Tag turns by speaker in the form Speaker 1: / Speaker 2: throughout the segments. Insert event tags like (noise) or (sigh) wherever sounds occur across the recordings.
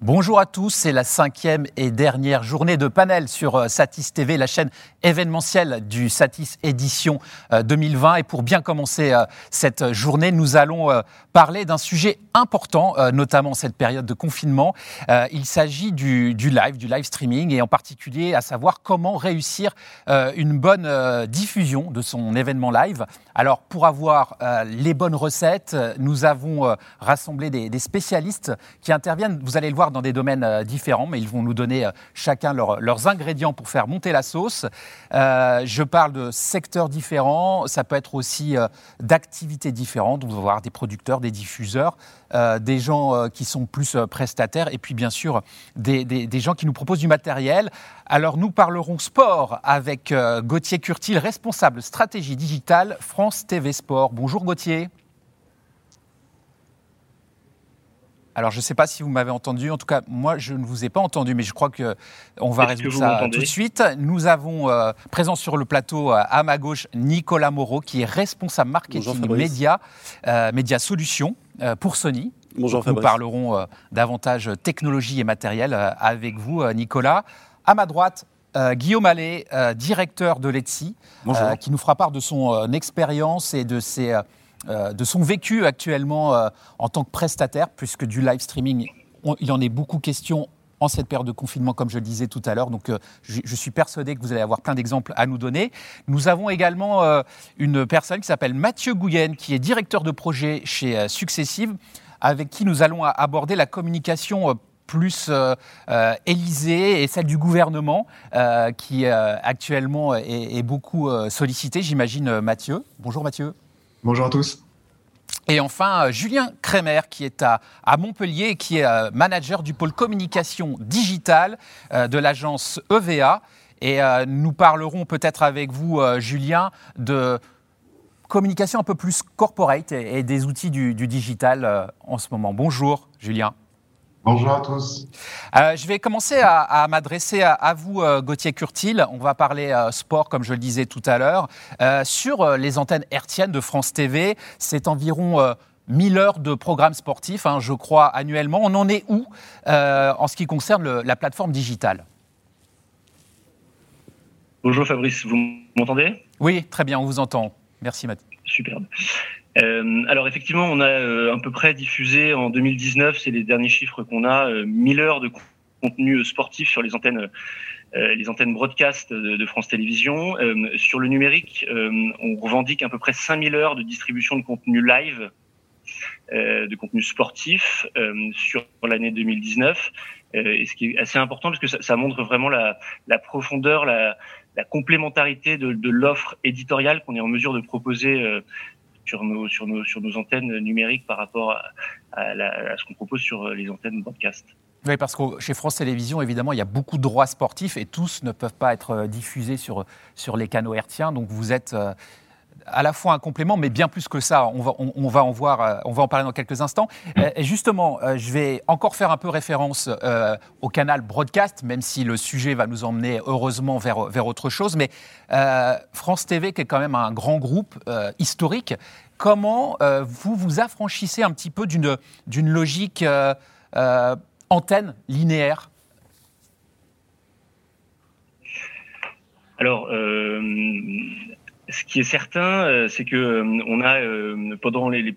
Speaker 1: Bonjour à tous, c'est la cinquième et dernière journée de panel sur euh, Satis TV, la chaîne événementielle du Satis édition 2020. Euh, et pour bien commencer euh, cette journée, nous allons parler d'un sujet important, notamment cette période de confinement. Il s'agit du, live, du live streaming, et en particulier à savoir comment réussir une bonne diffusion de son événement live. Alors pour avoir les bonnes recettes, nous avons rassemblé des, des spécialistes qui interviennent, vous allez le voir, dans des domaines euh, différents, mais ils vont nous donner euh, chacun leurs ingrédients pour faire monter la sauce. Euh, je parle de secteurs différents, ça peut être aussi d'activités différentes. On va voir des producteurs, des diffuseurs, des gens qui sont plus prestataires, et puis bien sûr des, des, gens qui nous proposent du matériel. Alors nous parlerons sport avec Gauthier Curtil, responsable stratégie digitale France TV Sport. Bonjour Gauthier. Alors, je ne sais pas si vous m'avez entendu. En tout cas, moi, je ne vous ai pas entendu, mais je crois qu'on va résoudre ça tout de suite. Nous avons euh, présent sur le plateau, euh, à ma gauche, Nicolas Moreau, qui est responsable marketing média, euh, média solutions pour Sony.
Speaker 2: Bonjour
Speaker 1: Nous parlerons davantage technologie et matériel avec vous, Nicolas. À ma droite, Guillaume Allais, directeur de l'ETSI, qui nous fera part de son expérience et de ses euh, de son vécu actuellement euh, en tant que prestataire, puisque du live streaming, il en est beaucoup question en cette période de confinement, comme je le disais tout à l'heure. Donc, euh, je, suis persuadé que vous allez avoir plein d'exemples à nous donner. Nous avons également une personne qui s'appelle Mathieu Gouyen, qui est directeur de projet chez Successive, avec qui nous allons aborder la communication plus Élysée et celle du gouvernement, qui actuellement est beaucoup sollicitée, j'imagine, Mathieu. Bonjour Mathieu.
Speaker 3: Bonjour à tous.
Speaker 1: Et enfin, euh, Julien Kremer, qui est à, Montpellier et qui est euh, manager du pôle communication digitale euh, de l'agence EVA. Et nous parlerons peut-être avec vous, Julien, de communication un peu plus corporate et, des outils du digital en ce moment. Bonjour, Julien.
Speaker 3: Bonjour à tous.
Speaker 1: Euh, je vais commencer à, m'adresser à, vous, euh, Gauthier Curtil. On va parler euh, sport, comme je le disais tout à l'heure. sur les antennes hertziennes de France TV, c'est environ 1000 heures de programmes sportifs, hein, je crois, annuellement. On en est où en ce qui concerne la plateforme digitale?
Speaker 4: Bonjour Fabrice, vous m'entendez?
Speaker 1: Oui, très bien, on vous entend. Merci Mathieu.
Speaker 4: Superbe. Euh, alors effectivement, on a euh, à peu près diffusé en 2019, c'est les derniers chiffres qu'on a, 1000 euh, heures de contenu sportif sur les antennes, les antennes broadcast de, France Télévisions. sur le numérique, on revendique à peu près 5000 heures de distribution de contenu live, de contenu sportif sur l'année 2019. et ce qui est assez important parce que ça, montre vraiment la, profondeur, la, complémentarité de, l'offre éditoriale qu'on est en mesure de proposer sur nos, sur nos, sur nos antennes numériques par rapport à, ce qu'on propose sur les antennes broadcast.
Speaker 1: Oui, parce que chez France Télévisions, évidemment, il y a beaucoup de droits sportifs et tous ne peuvent pas être euh, diffusés sur, sur les canaux hertziens. Donc vous êtes euh, à la fois un complément, mais bien plus que ça. On va, on, va en voir, euh, on va en parler dans quelques instants. Euh, et justement, euh, je vais encore faire un peu référence au canal broadcast, même si le sujet va nous emmener heureusement vers, vers autre chose. Mais France TV, qui est quand même un grand groupe historique, comment vous vous affranchissez un petit peu d'une d'une logique antenne linéaire?
Speaker 4: Alors, ce qui est certain, euh, c'est que euh, on a euh, pendant les,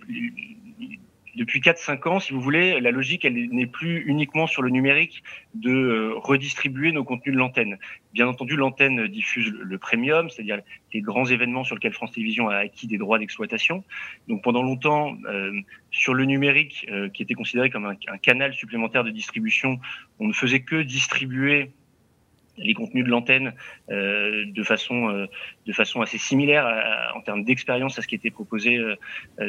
Speaker 4: depuis 4-5 ans, si vous voulez, la logique, elle n'est plus uniquement sur le numérique de redistribuer nos contenus de l'antenne. Bien entendu, l'antenne diffuse le premium, c'est-à-dire les grands événements sur lesquels France Télévisions a acquis des droits d'exploitation. Donc pendant longtemps, sur le numérique, qui était considéré comme un, un, canal supplémentaire de distribution, on ne faisait que distribuer les contenus de l'antenne euh, de façon euh, de façon assez similaire en termes d'expérience à ce qui était proposé euh,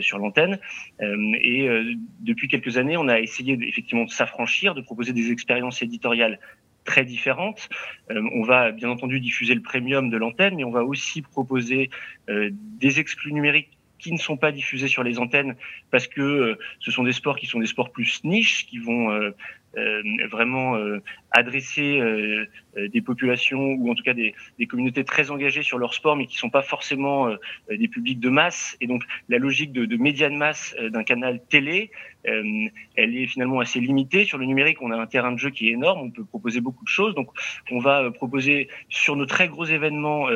Speaker 4: sur l'antenne et depuis quelques années on a essayé effectivement de s'affranchir de proposer des expériences éditoriales très différentes. on va bien entendu diffuser le premium de l'antenne, mais on va aussi proposer des exclus numériques qui ne sont pas diffusés sur les antennes parce que ce sont des sports qui sont des sports plus niches, qui vont vraiment euh, adresser des populations ou en tout cas des, des, communautés très engagées sur leur sport, mais qui sont pas forcément des publics de masse. Et donc la logique de, de médias de masse d'un canal télé, elle est finalement assez limitée. Sur le numérique, on a un terrain de jeu qui est énorme, on peut proposer beaucoup de choses. Donc on va proposer sur nos très gros événements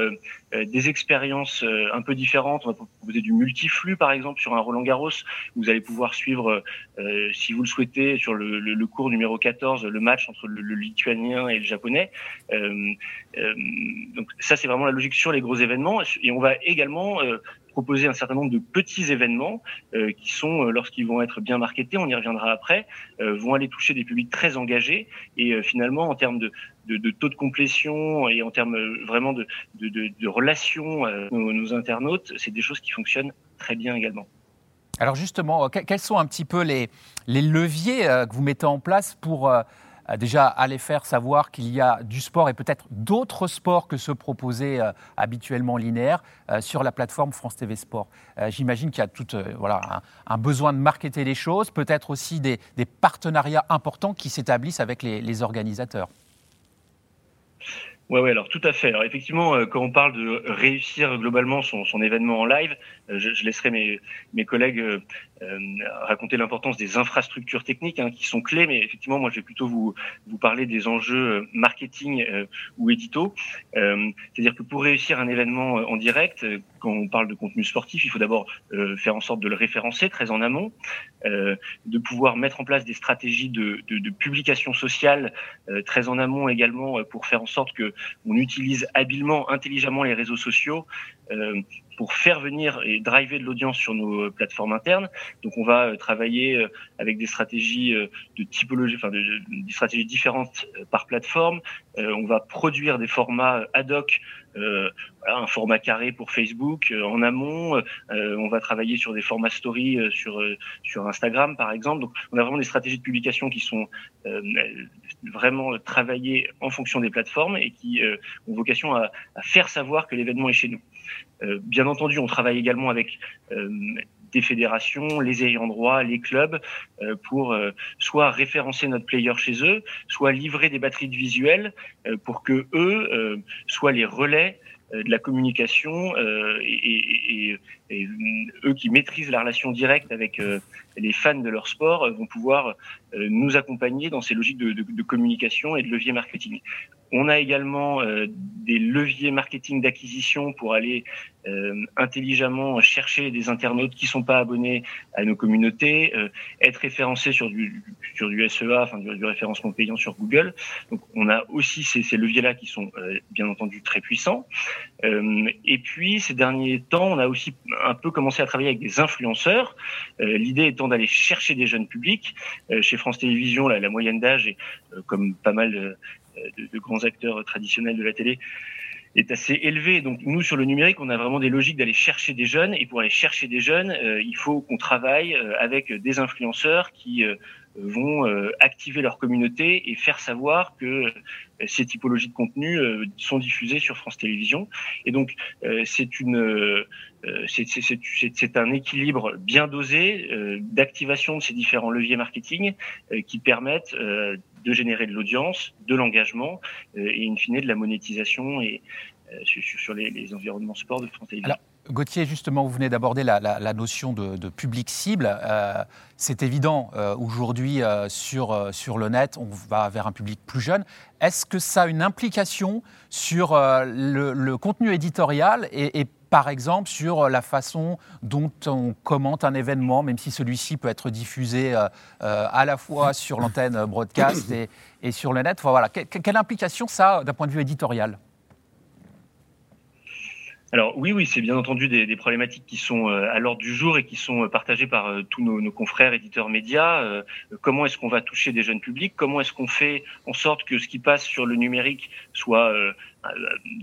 Speaker 4: des expériences un peu différentes. On va proposer du multiflux, par exemple, sur un Roland Garros. Vous allez pouvoir suivre, euh, si vous le souhaitez, sur le, le, le, cours numéro 14, le match entre le, le lituanien et le japonais. Euh, euh, donc ça, c'est vraiment la logique sur les gros événements. Et on va également euh, proposer un certain nombre de petits événements qui sont, lorsqu'ils vont être bien marketés, on y reviendra après, vont aller toucher des publics très engagés. Et finalement, en termes de, de, taux de complétion et en termes vraiment de, de, de relations nos, nos internautes, c'est des choses qui fonctionnent très bien également.
Speaker 1: Alors justement, quels sont un petit peu les, les leviers que vous mettez en place pour déjà aller faire savoir qu'il y a du sport et peut-être d'autres sports que ceux proposés euh, habituellement linéaires euh, sur la plateforme France TV Sport. Euh, j'imagine qu'il y a tout voilà, un, besoin de marketer les choses, peut-être aussi des, partenariats importants qui s'établissent avec les organisateurs.
Speaker 4: Ouais, ouais, alors tout à fait. Alors effectivement, quand on parle de réussir globalement son, son événement en live, je, je laisserai mes, mes collègues euh, raconter l'importance des infrastructures techniques hein, qui sont clés, mais effectivement, moi, je vais plutôt vous, vous parler des enjeux euh, marketing euh, ou édito. Euh, C'est-à-dire que pour réussir un événement euh, en direct, quand on parle de contenu sportif, il faut d'abord faire en sorte de le référencer très en amont, de pouvoir mettre en place des stratégies de, de, de publication sociale très en amont également pour faire en sorte que on utilise habilement, intelligemment les réseaux sociaux pour faire venir et driver de l'audience sur nos plateformes internes. Donc on va euh, travailler euh, avec des stratégies euh, de typologie, enfin des stratégies différentes par plateforme. On va produire des formats ad hoc euh, un format carré pour Facebook euh, en amont. Euh, on va travailler sur des formats story sur Instagram par exemple. Donc on a vraiment des stratégies de publication qui sont vraiment travaillées en fonction des plateformes et qui ont vocation à, faire savoir que l'événement est chez nous. Bien entendu, on travaille également avec des fédérations, les ayants droit, les clubs, euh, pour euh, soit référencer notre player chez eux, soit livrer des batteries de visuels euh, pour que eux soient les relais de la communication et, eux qui maîtrisent la relation directe avec les fans de leur sport vont pouvoir nous accompagner dans ces logiques de communication et de levier marketing. On a également euh, des leviers marketing d'acquisition pour aller euh, intelligemment chercher des internautes qui sont pas abonnés à nos communautés, euh, être référencés sur du sur du SEA, enfin du, du, référencement payant sur Google. Donc on a aussi ces, ces leviers-là qui sont euh, bien entendu très puissants. Euh, et puis ces derniers temps, on a aussi un peu commencé à travailler avec des influenceurs. Euh, l'idée étant d'aller chercher des jeunes publics. chez France Télévisions, la, la moyenne d'âge est comme pas mal de grands acteurs traditionnels de la télé est assez élevé. Donc nous, sur le numérique, on a vraiment des logiques d'aller chercher des jeunes. Et pour aller chercher des jeunes, euh, il faut qu'on travaille euh, avec des influenceurs qui euh, vont activer leur communauté et faire savoir que ces typologies de contenu sont diffusées sur France Télévisions. Et donc, c'est une, c'est un équilibre bien dosé d'activation de ces différents leviers marketing qui permettent de générer de l'audience, de l'engagement et in fine de la monétisation et sur, les, environnements sport de France Télévisions.
Speaker 1: Gauthier, justement, vous venez d'aborder la, notion de, public cible. Euh, c'est évident, euh, aujourd'hui, euh, sur, euh, sur le net, on va vers un public plus jeune. Est-ce que ça a une implication sur euh, le, contenu éditorial et, par exemple, sur la façon dont on commente un événement, même si celui-ci peut être diffusé à la fois (laughs) sur l'antenne broadcast et, et, sur le net enfin, voilà. Que, quelle implication ça a d'un point de vue éditorial?
Speaker 4: Alors oui, oui, c'est bien entendu des, des, problématiques qui sont euh, à l'ordre du jour et qui sont euh, partagées par euh, tous nos, nos, confrères éditeurs médias. Euh, comment est-ce qu'on va toucher des jeunes publics? Comment est-ce qu'on fait en sorte que ce qui passe sur le numérique soit euh,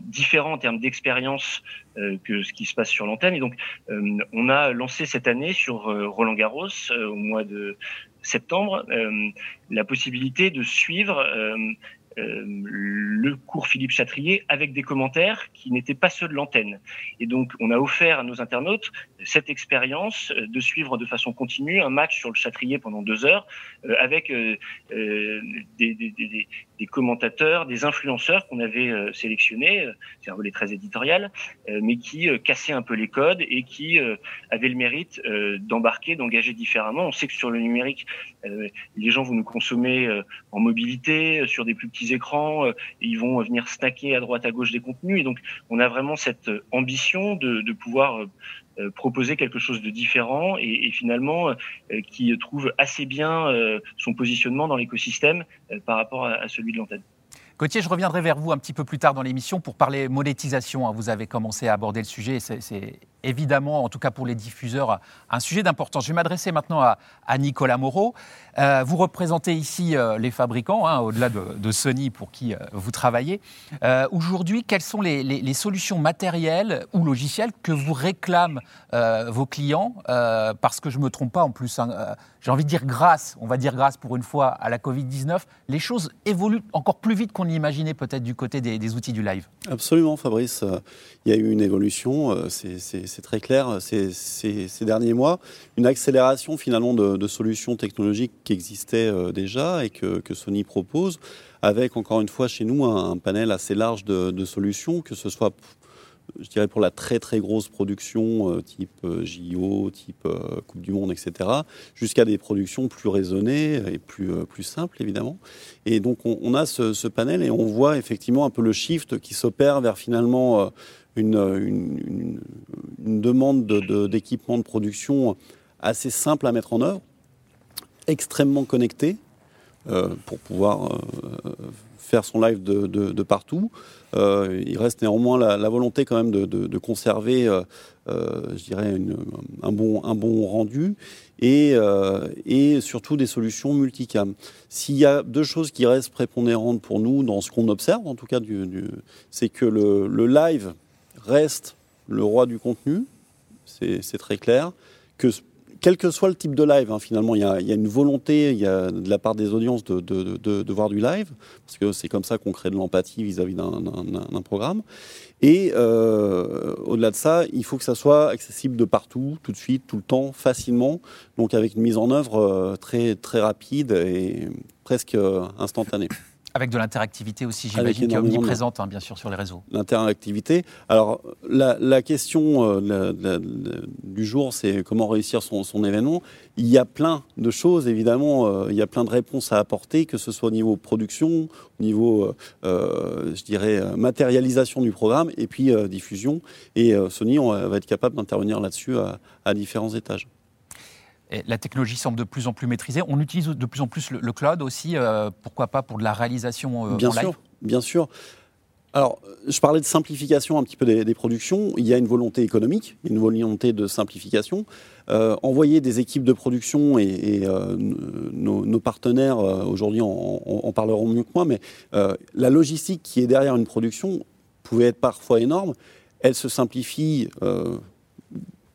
Speaker 4: différent en termes d'expérience que ce qui se passe sur l'antenne Et donc, on a lancé cette année sur Roland Garros au mois de septembre la possibilité de suivre euh, le cours Philippe Chatrier avec des commentaires qui n'étaient pas ceux de l'antenne. Et donc, on a offert à nos internautes cette expérience de suivre de façon continue un match sur le Chatrier pendant deux heures euh, avec euh, des, commentateurs, des influenceurs qu'on avait sélectionnés, c'est un volet très éditorial, mais qui cassaient un peu les codes et qui avaient le mérite d'embarquer, d'engager différemment. On sait que sur le numérique, les gens vont nous consommer en mobilité, sur des plus petits écrans, ils vont venir snacker à droite à gauche des contenus. Et donc, on a vraiment cette ambition de pouvoir euh, proposer quelque chose de différent et, finalement euh, qui trouve assez bien euh, son positionnement dans l'écosystème par rapport à, celui de l'antenne.
Speaker 1: Gauthier, je reviendrai vers vous un petit peu plus tard dans l'émission pour parler monétisation. Hein. Vous avez commencé à aborder le sujet. Évidemment, en tout cas pour les diffuseurs, un sujet d'importance. Je vais m'adresser maintenant à, Nicolas Moreau. Euh, vous représentez ici euh, les fabricants, hein, au-delà de, Sony pour qui euh, vous travaillez. Aujourd'hui, quelles sont les, solutions matérielles ou logicielles que vous réclament vos clients Parce que je ne me trompe pas en plus. Hein, j'ai envie de dire grâce, on va dire grâce pour une fois à la Covid-19, les choses évoluent encore plus vite qu'on l'imaginait peut-être du côté des, outils du live.
Speaker 2: Absolument, Fabrice. Il y a eu une évolution, c'est très clair, ces, derniers mois. Une accélération finalement de, solutions technologiques qui existaient euh, déjà et que, Sony propose, avec encore une fois chez nous un, panel assez large de, solutions, que ce soit je dirais pour la très très grosse production euh, type euh, JO, type Coupe du Monde, etc., jusqu'à des productions plus raisonnées et plus, plus simples évidemment. Et donc on, a ce, panel et on voit effectivement un peu le shift qui s'opère vers finalement une, une, demande d'équipement de, de production assez simple à mettre en œuvre, extrêmement connecté. pour pouvoir faire son live de, de partout. Euh, il reste néanmoins la, volonté quand même de, conserver, euh, euh, je dirais, un, bon, un bon rendu et, et surtout des solutions multicam. S'il y a deux choses qui restent prépondérantes pour nous dans ce qu'on observe, en tout cas, du, c'est que le, le live reste le roi du contenu, c'est très clair, que quel que soit le type de live, hein, finalement, il y, a, une volonté y a de la part des audiences de, de, voir du live, parce que c'est comme ça qu'on crée de l'empathie vis-à-vis d'un programme. Et euh, au-delà de ça, il faut que ça soit accessible de partout, tout de suite, tout le temps, facilement, donc avec une mise en œuvre euh, très, très rapide et presque euh, instantanée.
Speaker 1: Avec de l'interactivité aussi, j'imagine, qui est omniprésente, hein, bien sûr, sur les réseaux.
Speaker 2: L'interactivité. Alors, la, question euh, du jour, c'est comment réussir son, événement. Il y a plein de choses, évidemment, euh, il y a plein de réponses à apporter, que ce soit au niveau production, au niveau, euh, je dirais, matérialisation du programme, et puis diffusion. Et Sony on va être capable d'intervenir là-dessus à différents étages
Speaker 1: la technologie semble de plus en plus maîtrisée. On utilise de plus en plus le, cloud aussi, euh, pourquoi pas pour de la réalisation
Speaker 2: euh, bien
Speaker 1: en
Speaker 2: live sûr, Bien sûr. Alors, je parlais de simplification un petit peu des, productions. Il y a une volonté économique, une volonté de simplification. Euh, envoyer des équipes de production et, nos, partenaires aujourd'hui en, parleront mieux que moi, mais la logistique qui est derrière une production pouvait être parfois énorme. Elle se simplifie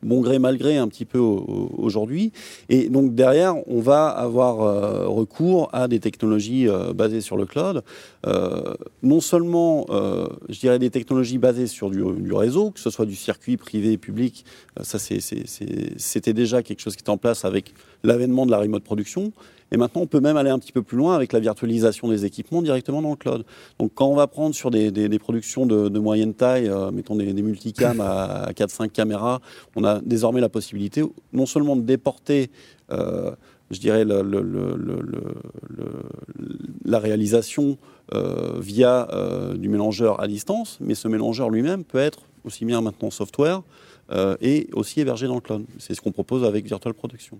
Speaker 2: bon gré mal gré un petit peu aujourd'hui. Et donc derrière, on va avoir euh, recours à des technologies euh, basées sur le cloud. Euh, non seulement, je dirais, des technologies basées sur du, réseau, que ce soit du circuit privé public, ça c'était déjà quelque chose qui était en place avec l'avènement de la remote production. Et maintenant, on peut même aller un petit peu plus loin avec la virtualisation des équipements directement dans le cloud. Donc, quand on va prendre sur des, productions de, moyenne taille, euh, mettons des, multicams à, 4-5 caméras, on a désormais la possibilité non seulement de déporter, euh, je dirais, la réalisation euh, via du mélangeur à distance, mais ce mélangeur lui-même peut être aussi bien maintenant software et aussi hébergé dans le cloud. C'est ce qu'on propose avec Virtual Production.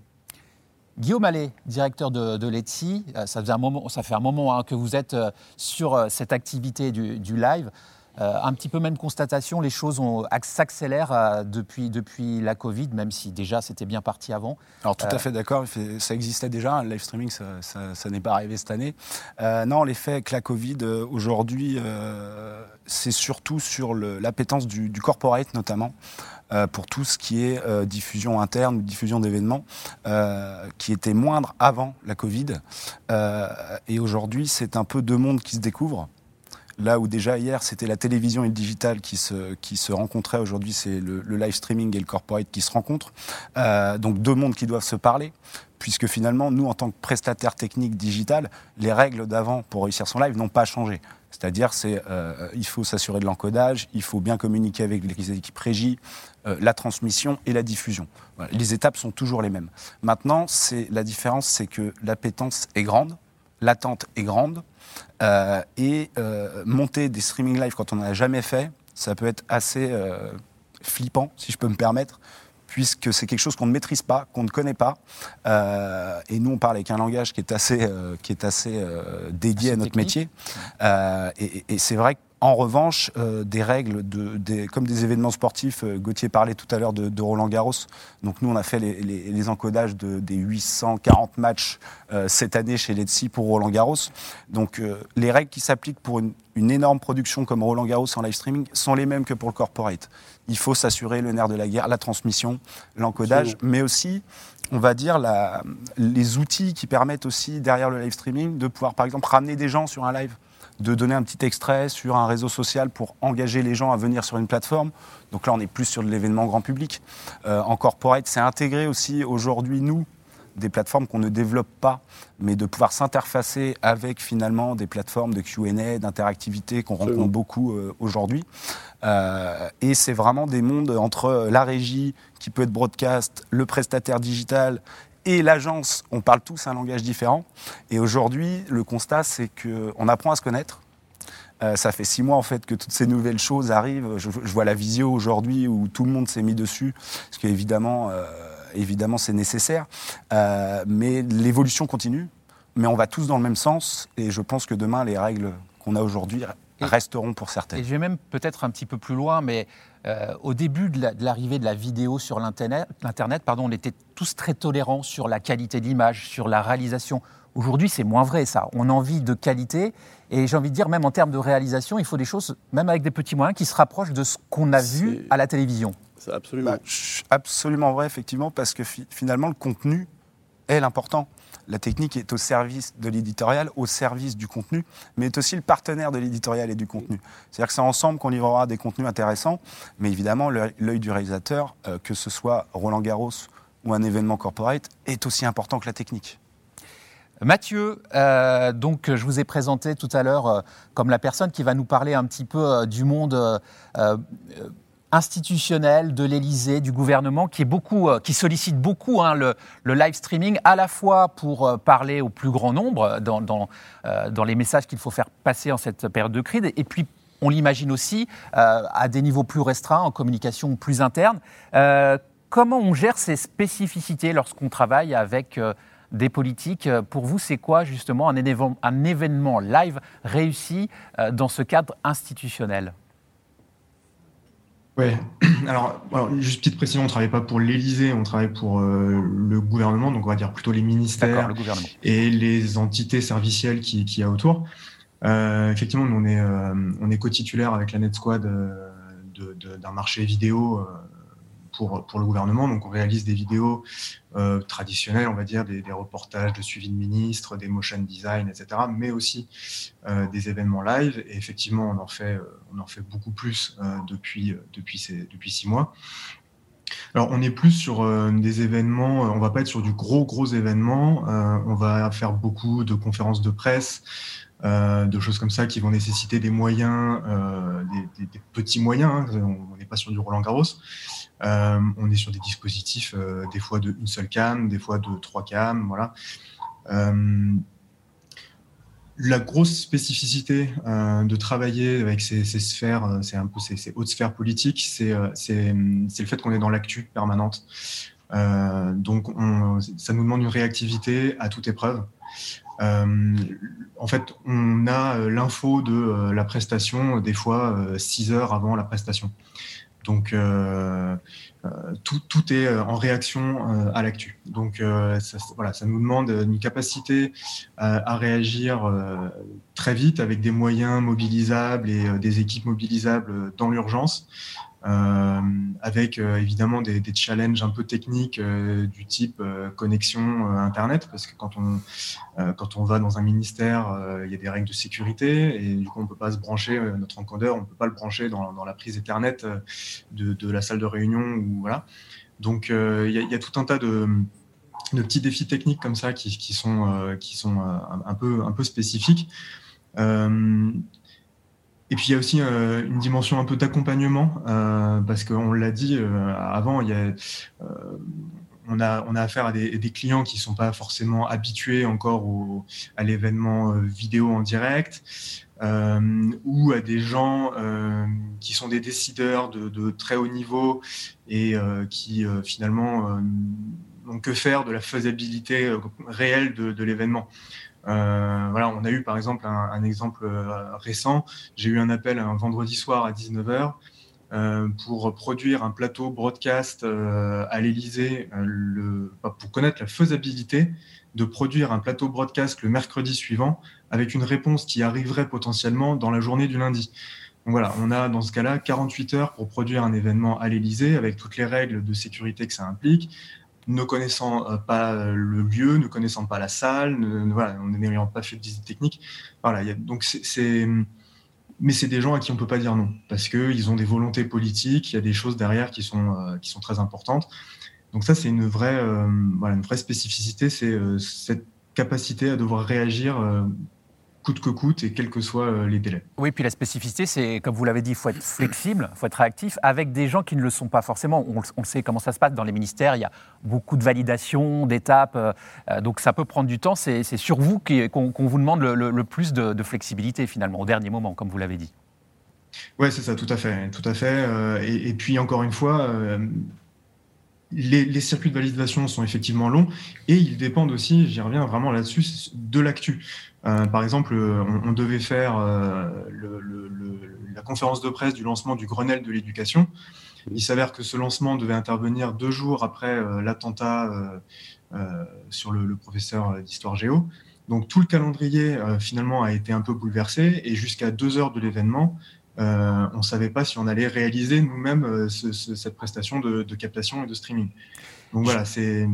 Speaker 1: Guillaume Allais, directeur de, de l'ETSI, euh, ça, un moment, ça fait un moment hein, que vous êtes euh, sur euh, cette activité du, live. un petit peu même constatation, les choses s'accélèrent depuis, depuis la Covid, même si déjà c'était bien parti avant.
Speaker 5: Alors tout à fait d'accord, ça existait déjà, le live streaming, ça, n'est pas arrivé cette année. non, l'effet que la Covid aujourd'hui, c'est surtout sur l'appétence du, du, corporate notamment. Euh, pour tout ce qui est euh, diffusion interne, diffusion d'événements, euh, qui était moindre avant la Covid. et aujourd'hui, c'est un peu deux mondes qui se découvrent Là où déjà hier, c'était la télévision et le digital qui se, qui se rencontraient, aujourd'hui, c'est le, live streaming et le corporate qui se rencontrent. Euh, donc deux mondes qui doivent se parler, puisque finalement, nous, en tant que prestataire technique digital, les règles d'avant pour réussir son live n'ont pas changé. C'est-à-dire, c'est, euh, il faut s'assurer de l'encodage, il faut bien communiquer avec les équipes régie, euh, la transmission et la diffusion. Les étapes sont toujours les mêmes. Maintenant, c'est, la différence, c'est que l'appétence est grande, l'attente est grande, euh, et monter des streaming live quand on n'en a jamais fait, ça peut être assez flippant, si je peux me permettre, puisque c'est quelque chose qu'on ne maîtrise pas, qu'on ne connaît pas. Euh, et nous, on parle avec un langage qui est assez, euh, qui est assez euh, dédié à notre métier. et, et c'est vrai que en revanche, euh, des règles, de, des, comme des événements sportifs, euh, Gauthier parlait tout à l'heure de, Roland Garros. Donc nous, on a fait les, encodages de, des 840 matchs euh, cette année chez Letzi pour Roland Garros. Donc les règles qui s'appliquent pour une, énorme production comme Roland Garros en live streaming sont les mêmes que pour le corporate. Il faut s'assurer le nerf de la guerre, la transmission, l'encodage, mais aussi on va dire, la, les outils qui permettent aussi, derrière le live streaming, de pouvoir, par exemple, ramener des gens sur un live de donner un petit extrait sur un réseau social pour engager les gens à venir sur une plateforme. Donc là, on est plus sur de l'événement grand public. Euh, en corporate, c'est intégré aussi aujourd'hui, nous, des plateformes qu'on ne développe pas, mais de pouvoir s'interfacer avec finalement des plateformes de Q&A, d'interactivité qu'on rencontre beaucoup euh, aujourd'hui. Euh, et c'est vraiment des mondes entre la régie, qui peut être broadcast, le prestataire digital et l'agence, on parle tous un langage différent. Et aujourd'hui, le constat, c'est qu'on apprend à se connaître. Euh, ça fait six mois en fait que toutes ces nouvelles choses arrivent. Je, vois la visio aujourd'hui où tout le monde s'est mis dessus, parce qu'évidemment, euh, évidemment, c'est nécessaire. Euh, mais l'évolution continue. Mais on va tous dans le même sens. Et je pense que demain, les règles qu'on a aujourd'hui resteront pour certaines.
Speaker 1: Et je vais même peut-être un petit peu plus loin, mais euh, au début de l'arrivée de la vidéo sur l'Internet, pardon, on était tous très tolérants sur la qualité d'image, sur la réalisation. Aujourd'hui, c'est moins vrai, ça. On a envie de qualité. Et j'ai envie de dire, même en termes de réalisation, il faut des choses, même avec des petits moyens, qui se rapprochent de ce qu'on a vu à la télévision.
Speaker 2: Absolument. Bah,
Speaker 5: absolument vrai, effectivement, parce que finalement, le contenu est l'important la technique est au service de l'éditorial, au service du contenu, mais est aussi le partenaire de l'éditorial et du contenu. C'est-à-dire que c'est ensemble qu'on livrera des contenus intéressants, mais évidemment, l'œil du réalisateur, euh, que ce soit Roland Garros ou un événement corporate, est aussi important que la technique.
Speaker 1: Mathieu, euh, donc je vous ai présenté tout à l'heure euh, comme la personne qui va nous parler un petit peu du monde institutionnel de l'Élysée, du gouvernement, qui, est beaucoup, euh, qui sollicite beaucoup hein, le, live streaming, à la fois pour euh, parler au plus grand nombre dans, euh, dans, les messages qu'il faut faire passer en cette période de crise, et puis on l'imagine aussi à des niveaux plus restreints, en communication plus interne. comment on gère ces spécificités lorsqu'on travaille avec des politiques? Pour vous, c'est quoi justement un événement live réussi dans ce cadre institutionnel?
Speaker 3: Oui, (clears throat) alors, juste petite précision, on ne travaille pas pour l'Élysée, on travaille pour euh, le gouvernement, donc on va dire plutôt les ministères et les entités servicielles qui, qui y a autour. Euh, effectivement, on est, euh, on est co-titulaire avec la Net Squad d'un marché vidéo pour, le gouvernement. Donc, on réalise des vidéos euh, traditionnelles, on va dire, des, reportages de suivi de ministres, des motion design, etc., mais aussi euh, des événements live. Et effectivement, on en fait, euh, on en fait beaucoup plus depuis, depuis six mois. Alors, on est plus sur des événements, on va pas être sur du gros, gros événement, on va faire beaucoup de conférences de presse, de choses comme ça qui vont nécessiter des moyens, des, petits moyens, hein. on n'est pas sur du Roland Garros, euh, on est sur des dispositifs, euh, des fois de une seule cam, des fois de trois cams, voilà. Euh, la grosse spécificité de travailler avec ces, sphères, c'est un peu ces, hautes sphères politiques, c'est le fait qu'on est dans l'actu permanente. donc, ça nous demande une réactivité à toute épreuve. en fait, on a l'info de la prestation des fois six heures avant la prestation. Donc, euh, euh, tout, est euh, en réaction à l'actu. Donc, ça, voilà, ça nous demande une capacité à, réagir très vite avec des moyens mobilisables et des équipes mobilisables dans l'urgence. Euh, avec euh, évidemment des, challenges un peu techniques euh, du type connexion Internet, parce que quand on, quand on va dans un ministère, il y a des règles de sécurité, et du coup on ne peut pas se brancher, notre encodeur, on ne peut pas le brancher dans, dans la prise Ethernet de, la salle de réunion. Ou, voilà. Donc il y, a tout un tas de, petits défis techniques comme ça qui, qui sont, qui sont un, peu, un peu spécifiques. Et puis il y a aussi euh, une dimension un peu d'accompagnement, euh, parce qu'on l'a dit euh, avant, il y a, on, a, on a affaire à des, clients qui ne sont pas forcément habitués encore au, à l'événement vidéo en direct, ou à des gens qui sont des décideurs de, très haut niveau et qui finalement n'ont que faire de la faisabilité réelle de, l'événement. Euh, voilà, on a eu par exemple un, exemple euh, récent. J'ai eu un appel un vendredi soir à 19h euh, pour produire un plateau broadcast à l'Elysée, pour connaître la faisabilité de produire un plateau broadcast le mercredi suivant avec une réponse qui arriverait potentiellement dans la journée du lundi. Donc voilà, on a dans ce cas-là 48 heures pour produire un événement à l'Elysée avec toutes les règles de sécurité que ça implique, ne connaissant euh, pas le lieu, ne connaissant pas la salle, ne, voilà, n'ayant pas fait de visite technique. Voilà, donc c'est, mais c'est des gens à qui on peut pas dire non parce qu'ils ont des volontés politiques, il y a des choses derrière qui sont euh, qui sont très importantes. Donc ça, c'est une vraie euh, voilà, une vraie spécificité, c'est cette capacité à devoir réagir coûte que coûte et quels que soient euh, les délais.
Speaker 1: Oui, puis la spécificité, c'est, comme vous l'avez dit, il faut être flexible, il faut être réactif avec des gens qui ne le sont pas forcément. On, on, sait comment ça se passe dans les ministères, il y a beaucoup de validations, d'étapes, euh, euh, donc ça peut prendre du temps. C'est, sur vous qu'on, vous demande le, plus de, flexibilité finalement, au dernier moment, comme vous l'avez dit.
Speaker 3: Oui, c'est ça, tout à fait. Tout à fait. et, puis encore une fois, les, circuits de validation sont effectivement longs et ils dépendent aussi, j'y reviens vraiment là-dessus, de l'actu. Euh, par exemple, on, devait faire euh, la conférence de presse du lancement du Grenelle de l'éducation. Il s'avère que ce lancement devait intervenir deux jours après euh, l'attentat sur le, professeur d'histoire géo. Donc tout le calendrier finalement a été un peu bouleversé et jusqu'à deux heures de l'événement, on ne savait pas si on allait réaliser nous-mêmes cette prestation de, de, captation et de streaming. Donc voilà, c'est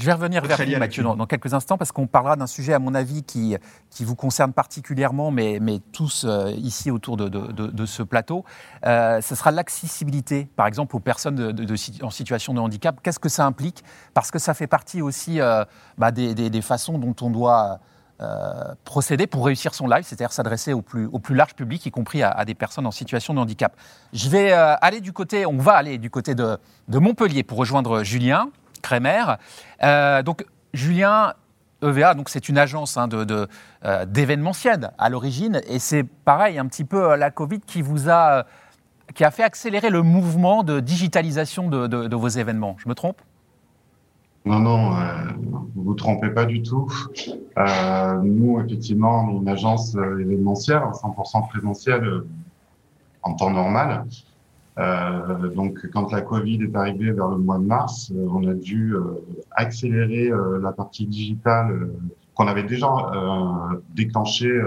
Speaker 1: je vais revenir vers vous, Mathieu, dans, quelques instants, parce qu'on parlera d'un sujet, à mon avis, qui, qui vous concerne particulièrement, mais, mais tous euh, ici autour de, de, ce plateau. Euh, ce sera l'accessibilité, par exemple, aux personnes en situation de handicap. Qu'est-ce que ça implique? Parce que ça fait partie aussi euh, bah, des, des, façons dont on doit procéder pour réussir son live, c'est-à-dire s'adresser au plus, large public, y compris à, des personnes en situation de handicap. Je vais aller du côté, on va aller du côté de, Montpellier pour rejoindre Julien. Crémer. Euh, donc, Julien, EVA, donc c'est une agence hein, de, euh, d'événementiel à l'origine, et c'est pareil, un petit peu euh, la Covid qui vous a, qui a fait accélérer le mouvement de digitalisation de, vos événements. Je me trompe?
Speaker 6: Non, non, vous vous trompez pas du tout. nous, effectivement, on est une agence événementielle, 100% présentielle en temps normal. Euh, donc, quand la Covid est arrivée vers le mois de mars, euh, on a dû euh, accélérer la partie digitale qu'on avait déjà déclenchée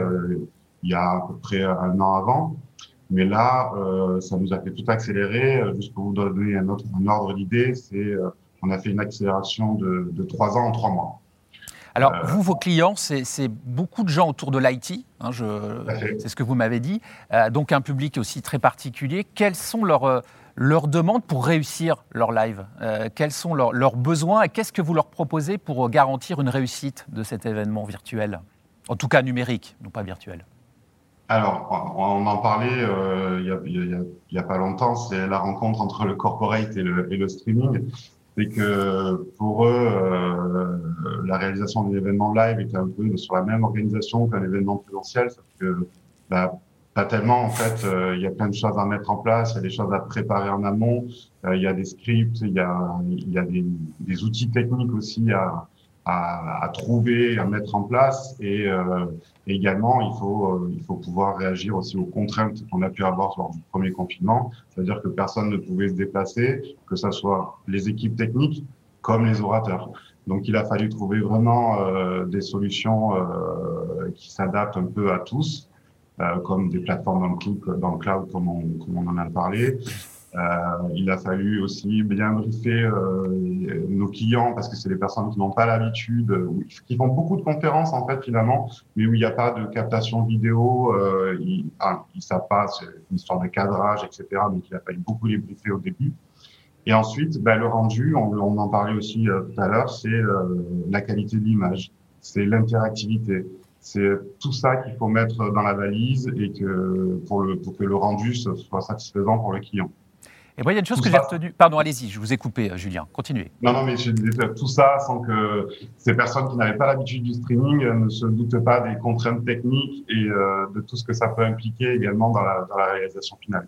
Speaker 6: il y a à peu près un an avant. Mais là, ça nous a fait tout accélérer. Juste pour vous donner un, autre, un ordre d'idée, c'est on a fait une accélération de, de trois ans en trois mois.
Speaker 1: Alors, vous, vos clients, c'est beaucoup de gens autour de l'IT, hein, c'est ce que vous m'avez dit, euh, donc un public aussi très particulier. Quelles sont leurs, euh, leurs demandes pour réussir leur live? Euh, Quels sont leurs, leurs besoins et qu'est-ce que vous leur proposez pour garantir une réussite de cet événement virtuel? En tout cas numérique, non pas virtuel.
Speaker 6: Alors, on en parlait il n'y a, a, pas longtemps, c'est la rencontre entre le corporate et le, et le streaming c'est que pour eux, euh, la réalisation d'un événement live était un peu sur la même organisation qu'un événement présentiel, sauf que bah, pas tellement en fait. Euh, il y a plein de choses à mettre en place, il y a des choses à préparer en amont, euh, il y a des scripts, il y a, y a des, des outils techniques aussi à, à, à, trouver, à mettre en place. Et, euh, également, il faut, euh, il faut pouvoir réagir aussi aux contraintes qu'on a pu avoir lors du premier confinement. C'est-à-dire que personne ne pouvait se déplacer, que ce soit les équipes techniques comme les orateurs. Donc, il a fallu trouver vraiment euh, des solutions euh, qui s'adaptent un peu à tous. Euh, comme des plateformes dans le, cloud, comme, on, comme on en a parlé, il a fallu aussi bien briefer euh, nos clients parce que c'est des personnes qui n'ont pas l'habitude, euh, qui font beaucoup de conférences en fait finalement, mais où il n'y a pas de captation vidéo, euh, ils, ah, ils savent pas, c'est une histoire de cadrage, etc. Donc il a fallu beaucoup les briefer au début. Et ensuite, ben, le rendu, on, on, en parlait aussi euh, tout à l'heure, c'est euh, la qualité de l'image, c'est l'interactivité, c'est tout ça qu'il faut mettre dans la valise et que pour, le, pour que le rendu soit satisfaisant pour le client.
Speaker 1: Et moi, il y a une chose que j'ai retenue. Pardon, allez-y, je vous ai coupé, euh, Julien. Continuez.
Speaker 6: Non, non, mais je disais tout ça sans que ces personnes qui n'avaient pas l'habitude du streaming ne se doutent pas des contraintes techniques et euh, de tout ce que ça peut impliquer également dans la, dans la réalisation finale.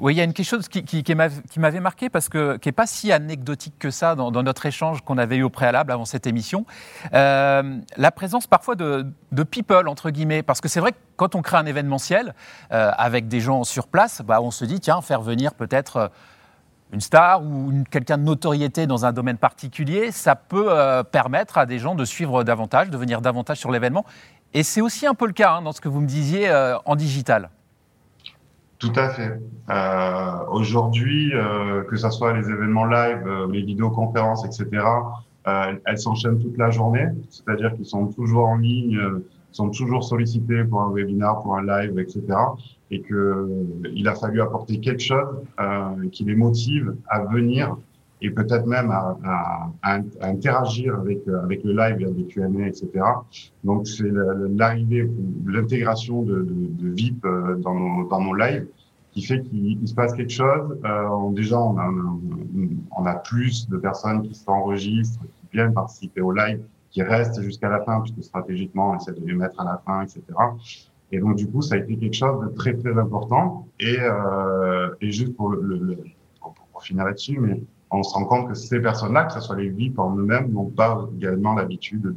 Speaker 1: Oui, il y a une quelque chose qui, m'avait marqué parce que qui n'est pas si anecdotique que ça dans, notre échange qu'on avait eu au préalable avant cette émission. Euh, la présence parfois de, people entre guillemets, parce que c'est vrai que quand on crée un événementiel euh, avec des gens sur place, bah, on se dit tiens faire venir peut-être euh, une star ou quelqu'un de notoriété dans un domaine particulier, ça peut permettre à des gens de suivre davantage, de venir davantage sur l'événement. Et c'est aussi un peu le cas hein, dans ce que vous me disiez en digital.
Speaker 6: Tout à fait. Euh, Aujourd'hui, euh, que ce soit les événements live, euh, les vidéoconférences, etc., euh, elles s'enchaînent toute la journée. C'est-à-dire qu'ils sont toujours en ligne, euh, sont toujours sollicités pour un webinar, pour un live, etc. Et que il a fallu apporter quelque chose qui les motive à venir et peut-être même à, à, à, interagir avec avec le live, via des Q&A, etc. Donc c'est l'arrivée, l'intégration de, de, de, VIP dans nos dans nos lives qui fait qu'il se passe quelque chose. Euh, déjà, on a, on a plus de personnes qui s'enregistrent, qui viennent participer au live, qui restent jusqu'à la fin, puisque stratégiquement, on essaie de les mettre à la fin, etc. Et donc, du coup, ça a été quelque chose de très, très important. Et, euh, et juste pour, le, le pour, pour finir là-dessus, mais on se rend compte que ces personnes-là, que ce soit les VIP en eux-mêmes, n'ont pas également l'habitude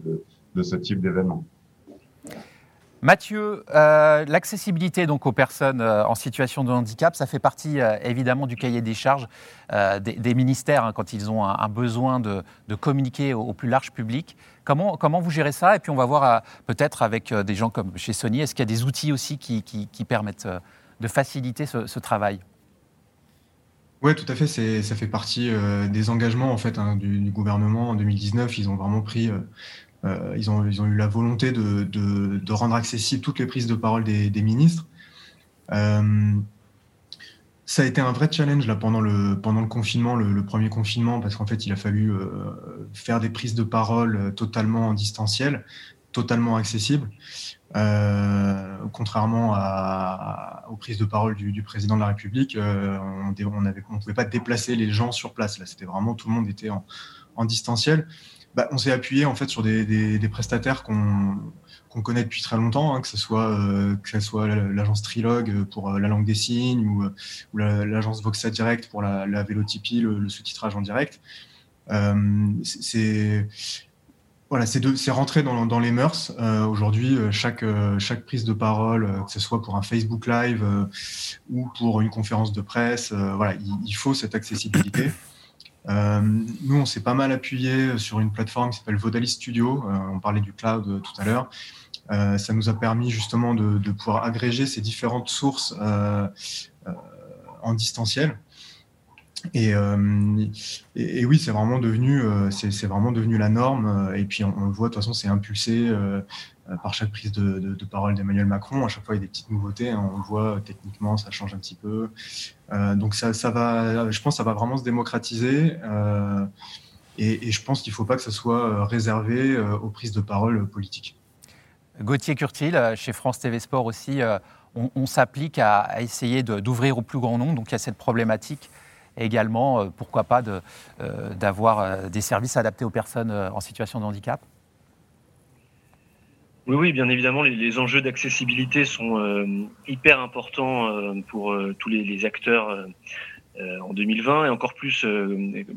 Speaker 6: de, ce type d'événement.
Speaker 1: Mathieu, euh, l'accessibilité donc aux personnes euh, en situation de handicap, ça fait partie euh, évidemment du cahier des charges des, ministères hein, quand ils ont un, besoin de, communiquer au, plus large public. Comment, comment vous gérez ça? Et puis on va voir peut-être avec des gens comme chez Sony, est-ce qu'il y a des outils aussi qui, permettent de faciliter ce travail?
Speaker 3: Oui, tout à fait. Ça fait partie euh, des engagements en fait hein, du, gouvernement en 2019. Ils ont vraiment pris euh, euh, ils, ont, eu la volonté de, rendre accessibles toutes les prises de parole des, ministres. Ça a été un vrai challenge pendant, le, confinement, le, premier confinement, parce qu'en fait, il a fallu faire des prises de parole totalement en distanciel, totalement accessibles. Euh, contrairement aux prises de parole du, président de la République, euh, on ne pouvait pas déplacer les gens sur place. Là, c'était vraiment tout le monde était en, distanciel bah, on s'est appuyé en fait sur des, prestataires qu'on qu connaît depuis très longtemps, hein, que ce soit euh, que ce soit l'agence Trilogue pour euh, la langue des signes ou, l'agence Voxa Direct pour la, la vélotypie, le, sous-titrage en direct. C'est voilà, c'est rentré dans, dans, les mœurs. Euh, Aujourd'hui, chaque, chaque prise de parole, que ce soit pour un Facebook Live euh, ou pour une conférence de presse, euh, voilà, il, il, faut cette accessibilité. (coughs) Euh, nous, on s'est pas mal appuyé sur une plateforme qui s'appelle Vodali Studio. Euh, on parlait du cloud euh, tout à l'heure. Euh, ça nous a permis justement de, de, pouvoir agréger ces différentes sources euh, euh, en distanciel. Et, et, oui, c'est vraiment devenu, c'est vraiment devenu la norme. Et puis on, le voit, de toute façon, c'est impulsé euh, par chaque prise de, parole d'Emmanuel Macron. À chaque fois, il y a des petites nouveautés. Hein. On le voit techniquement, ça change un petit peu. Euh, donc ça, ça, va, je pense, que ça va vraiment se démocratiser. Euh, et, je pense qu'il ne faut pas que ce soit euh, réservé euh, aux prises de parole politiques.
Speaker 1: Gauthier Curtil, chez France TV Sport aussi, on, s'applique à, essayer d'ouvrir au plus grand nombre. Donc il y a cette problématique également, pourquoi pas, d'avoir de, des services adaptés aux personnes en situation de handicap?
Speaker 4: Oui, oui, bien évidemment, les, enjeux d'accessibilité sont euh, hyper importants euh, pour euh, tous les, acteurs euh, euh, en 2020 et encore plus